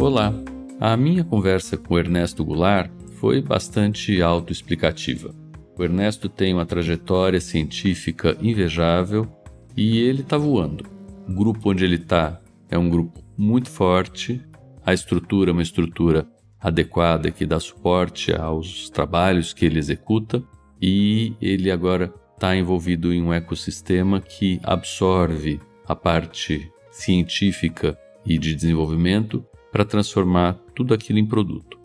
Olá! A minha conversa com Ernesto Goulart foi bastante autoexplicativa. O Ernesto tem uma trajetória científica invejável e ele está voando. O grupo onde ele está é um grupo muito forte, a estrutura é uma estrutura adequada que dá suporte aos trabalhos que ele executa e ele agora está envolvido em um ecossistema que absorve a parte científica e de desenvolvimento para transformar tudo aquilo em produto.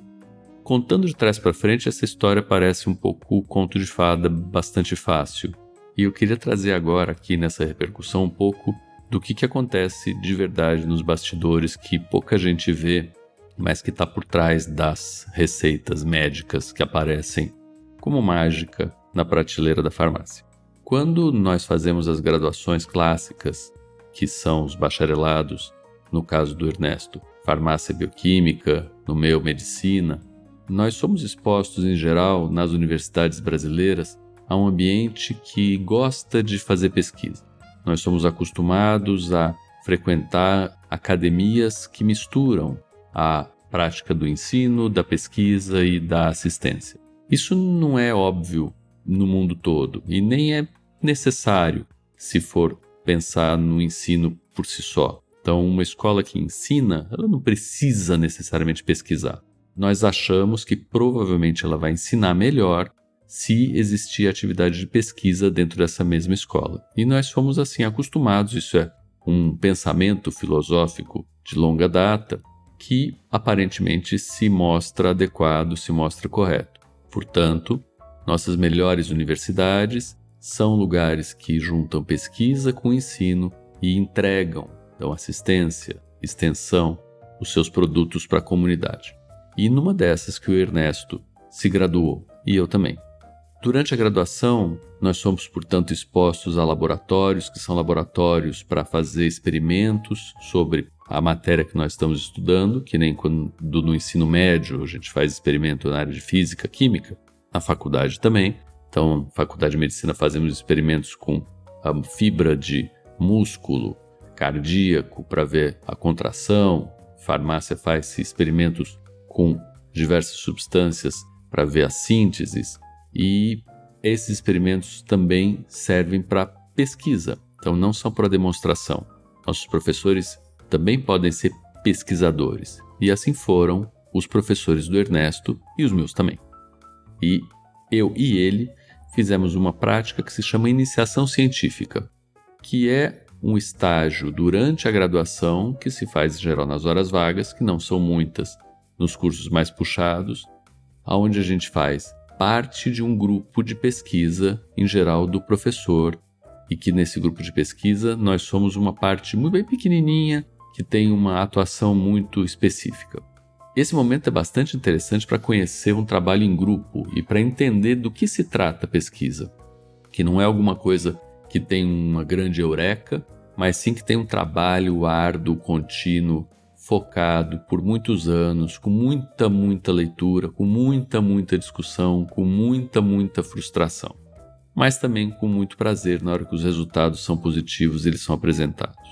Contando de trás para frente, essa história parece um pouco conto de fada bastante fácil. E eu queria trazer agora aqui nessa repercussão um pouco do que, que acontece de verdade nos bastidores que pouca gente vê, mas que está por trás das receitas médicas que aparecem como mágica na prateleira da farmácia. Quando nós fazemos as graduações clássicas, que são os bacharelados, no caso do Ernesto, farmácia bioquímica, no meu medicina, nós somos expostos em geral nas universidades brasileiras a um ambiente que gosta de fazer pesquisa. Nós somos acostumados a frequentar academias que misturam a prática do ensino, da pesquisa e da assistência. Isso não é óbvio no mundo todo e nem é necessário se for pensar no ensino por si só. Então, uma escola que ensina, ela não precisa necessariamente pesquisar. Nós achamos que provavelmente ela vai ensinar melhor se existir atividade de pesquisa dentro dessa mesma escola. E nós fomos assim acostumados, isso é um pensamento filosófico de longa data que aparentemente se mostra adequado, se mostra correto. Portanto, nossas melhores universidades são lugares que juntam pesquisa com ensino e entregam dão assistência, extensão, os seus produtos para a comunidade. E numa dessas que o Ernesto se graduou, e eu também. Durante a graduação, nós somos, portanto, expostos a laboratórios, que são laboratórios para fazer experimentos sobre a matéria que nós estamos estudando, que nem quando no ensino médio a gente faz experimento na área de física, química, na faculdade também. Então, faculdade de medicina fazemos experimentos com a fibra de músculo, cardíaco para ver a contração. farmácia faz experimentos com diversas substâncias para ver as sínteses e esses experimentos também servem para pesquisa, então não são para demonstração. Nossos professores também podem ser pesquisadores e assim foram os professores do Ernesto e os meus também. E eu e ele fizemos uma prática que se chama iniciação científica, que é um estágio durante a graduação, que se faz em geral nas horas vagas, que não são muitas nos cursos mais puxados, aonde a gente faz parte de um grupo de pesquisa, em geral do professor, e que nesse grupo de pesquisa nós somos uma parte muito bem pequenininha que tem uma atuação muito específica. Esse momento é bastante interessante para conhecer um trabalho em grupo e para entender do que se trata a pesquisa, que não é alguma coisa que tem uma grande eureka, mas sim que tem um trabalho árduo, contínuo, focado por muitos anos, com muita, muita leitura, com muita, muita discussão, com muita, muita frustração, mas também com muito prazer na hora que os resultados são positivos e eles são apresentados.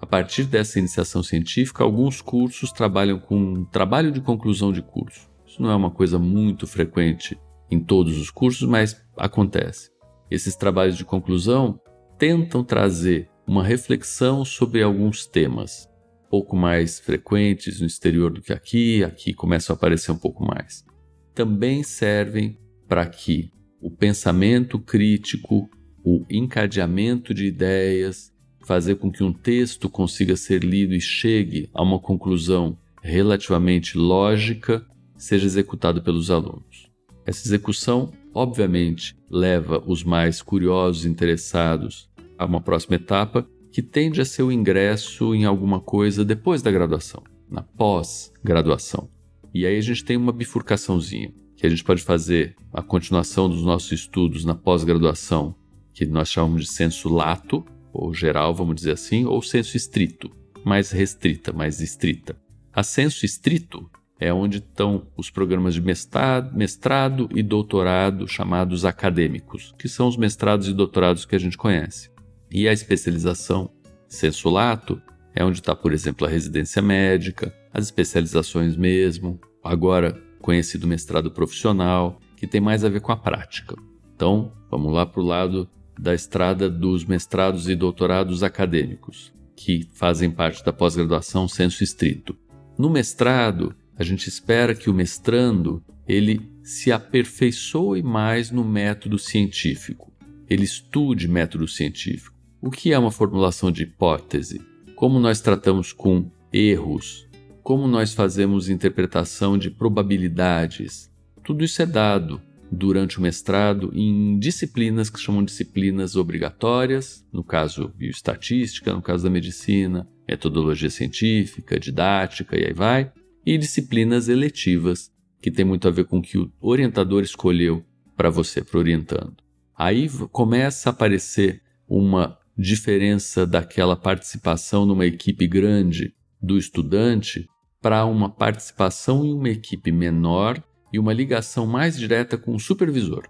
A partir dessa iniciação científica, alguns cursos trabalham com trabalho de conclusão de curso. Isso não é uma coisa muito frequente em todos os cursos, mas acontece. Esses trabalhos de conclusão tentam trazer uma reflexão sobre alguns temas pouco mais frequentes no exterior do que aqui, aqui começam a aparecer um pouco mais. Também servem para que o pensamento crítico, o encadeamento de ideias, fazer com que um texto consiga ser lido e chegue a uma conclusão relativamente lógica, seja executado pelos alunos. Essa execução, obviamente, leva os mais curiosos e interessados a uma próxima etapa, que tende a ser o ingresso em alguma coisa depois da graduação, na pós-graduação. E aí a gente tem uma bifurcaçãozinha, que a gente pode fazer a continuação dos nossos estudos na pós-graduação, que nós chamamos de senso lato, ou geral, vamos dizer assim, ou senso estrito, mais restrita, mais estrita. A senso estrito é onde estão os programas de mestrado, mestrado e doutorado chamados acadêmicos, que são os mestrados e doutorados que a gente conhece. E a especialização senso lato é onde está, por exemplo, a residência médica, as especializações mesmo, agora conhecido mestrado profissional, que tem mais a ver com a prática. Então, vamos lá para o lado da estrada dos mestrados e doutorados acadêmicos, que fazem parte da pós-graduação senso estrito. No mestrado, a gente espera que o mestrando ele se aperfeiçoe mais no método científico, ele estude método científico. O que é uma formulação de hipótese? Como nós tratamos com erros? Como nós fazemos interpretação de probabilidades? Tudo isso é dado durante o mestrado em disciplinas que chamam disciplinas obrigatórias, no caso bioestatística, no caso da medicina, metodologia científica, didática e aí vai, e disciplinas eletivas, que tem muito a ver com o que o orientador escolheu para você, para orientando. Aí começa a aparecer uma diferença daquela participação numa equipe grande do estudante para uma participação em uma equipe menor e uma ligação mais direta com o supervisor.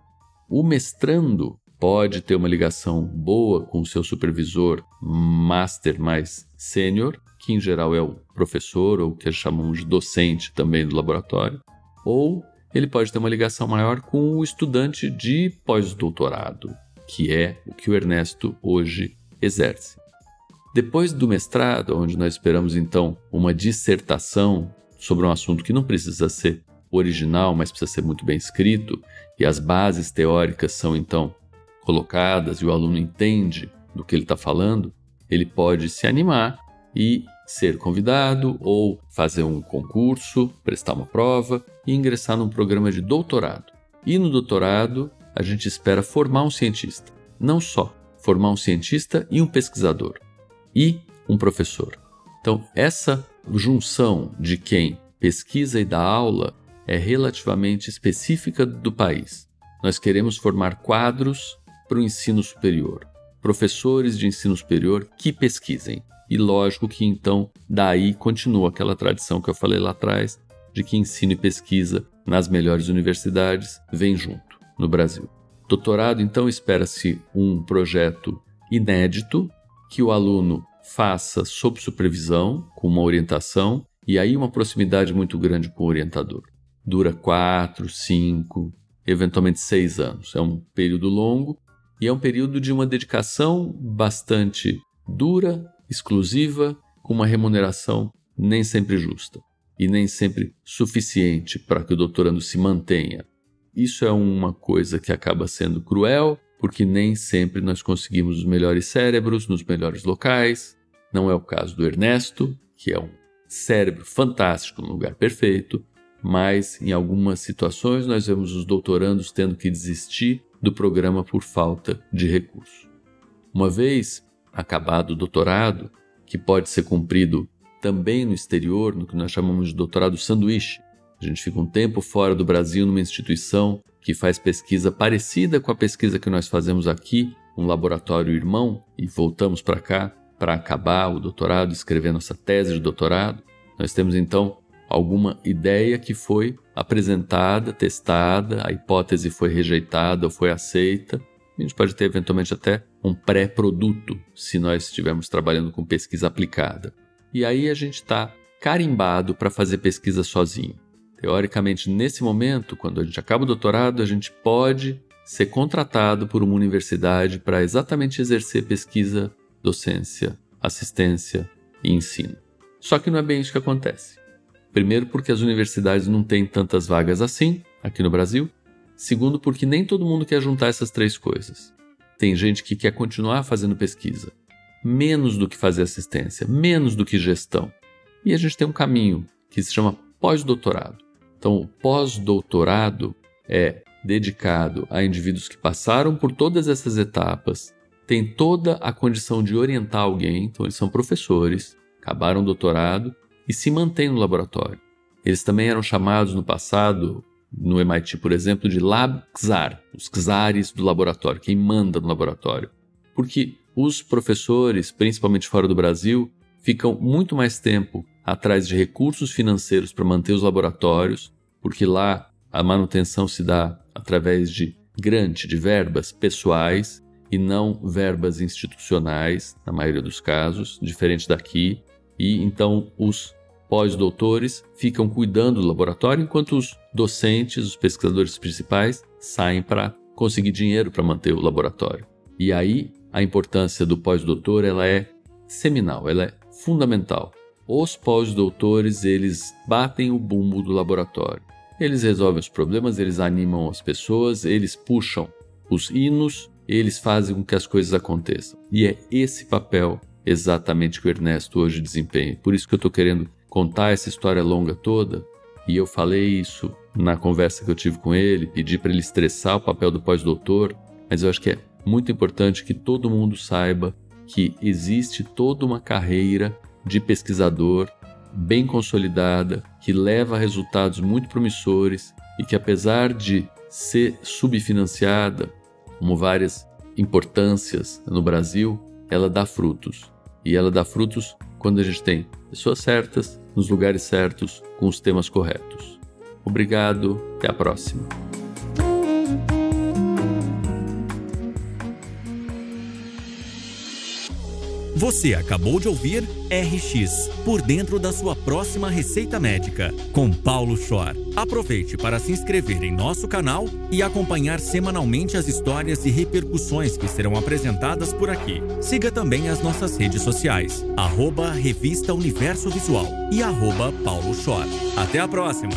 O mestrando pode ter uma ligação boa com o seu supervisor master mais sênior, que em geral é o professor ou que chamamos de docente também do laboratório, ou ele pode ter uma ligação maior com o estudante de pós-doutorado, que é o que o Ernesto hoje exerce. Depois do mestrado, onde nós esperamos então uma dissertação sobre um assunto que não precisa ser original, mas precisa ser muito bem escrito, e as bases teóricas são então colocadas e o aluno entende do que ele está falando, ele pode se animar e ser convidado ou fazer um concurso, prestar uma prova e ingressar num programa de doutorado. E no doutorado, a gente espera formar um cientista, não só formar um cientista e um pesquisador e um professor. Então, essa junção de quem pesquisa e dá aula é relativamente específica do país. Nós queremos formar quadros para o ensino superior, professores de ensino superior que pesquisem. E lógico que então daí continua aquela tradição que eu falei lá atrás de que ensino e pesquisa nas melhores universidades vem junto no Brasil. Doutorado, então, espera-se um projeto inédito que o aluno faça sob supervisão, com uma orientação, e aí uma proximidade muito grande com o orientador. Dura quatro, cinco, eventualmente seis anos. É um período longo e é um período de uma dedicação bastante dura, exclusiva, com uma remuneração nem sempre justa e nem sempre suficiente para que o doutorando se mantenha. Isso é uma coisa que acaba sendo cruel, porque nem sempre nós conseguimos os melhores cérebros nos melhores locais. Não é o caso do Ernesto, que é um cérebro fantástico no lugar perfeito, mas em algumas situações nós vemos os doutorandos tendo que desistir do programa por falta de recurso. Uma vez acabado o doutorado, que pode ser cumprido também no exterior, no que nós chamamos de doutorado sanduíche, a gente fica um tempo fora do Brasil numa instituição que faz pesquisa parecida com a pesquisa que nós fazemos aqui, um laboratório irmão, e voltamos para cá para acabar o doutorado, escrever nossa tese de doutorado. Nós temos então alguma ideia que foi apresentada, testada, a hipótese foi rejeitada ou foi aceita. A gente pode ter eventualmente até um pré-produto, se nós estivermos trabalhando com pesquisa aplicada. E aí a gente está carimbado para fazer pesquisa sozinho. Teoricamente, nesse momento, quando a gente acaba o doutorado, a gente pode ser contratado por uma universidade para exatamente exercer pesquisa, docência, assistência e ensino. Só que não é bem isso que acontece. Primeiro, porque as universidades não têm tantas vagas assim, aqui no Brasil. Segundo, porque nem todo mundo quer juntar essas três coisas. Tem gente que quer continuar fazendo pesquisa, menos do que fazer assistência, menos do que gestão. E a gente tem um caminho que se chama pós-doutorado. Então, o pós-doutorado é dedicado a indivíduos que passaram por todas essas etapas, têm toda a condição de orientar alguém, então eles são professores, acabaram o doutorado e se mantêm no laboratório. Eles também eram chamados no passado, no MIT, por exemplo, de lab czar, os czares do laboratório, quem manda no laboratório. Porque os professores, principalmente fora do Brasil, ficam muito mais tempo atrás de recursos financeiros para manter os laboratórios, porque lá a manutenção se dá através de grante, de verbas pessoais e não verbas institucionais, na maioria dos casos, diferente daqui. E então os pós-doutores ficam cuidando do laboratório, enquanto os docentes, os pesquisadores principais, saem para conseguir dinheiro para manter o laboratório. E aí a importância do pós-doutor ela é seminal, ela é fundamental. Os pós-doutores eles batem o bumbo do laboratório. Eles resolvem os problemas, eles animam as pessoas, eles puxam os hinos, eles fazem com que as coisas aconteçam. E é esse papel exatamente que o Ernesto hoje desempenha. Por isso que eu estou querendo contar essa história longa toda. E eu falei isso na conversa que eu tive com ele, pedi para ele estressar o papel do pós-doutor, mas eu acho que é muito importante que todo mundo saiba que existe toda uma carreira de pesquisador bem consolidada, que leva a resultados muito promissores e que, apesar de ser subfinanciada, como várias importâncias no Brasil, ela dá frutos. E ela dá frutos quando a gente tem pessoas certas, nos lugares certos, com os temas corretos. Obrigado, até a próxima. Você acabou de ouvir RX por dentro da sua próxima receita médica com Paulo Schor. Aproveite para se inscrever em nosso canal e acompanhar semanalmente as histórias e repercussões que serão apresentadas por aqui. Siga também as nossas redes sociais, arroba Revista Universo Visual e arroba Paulo Schor. Até a próxima!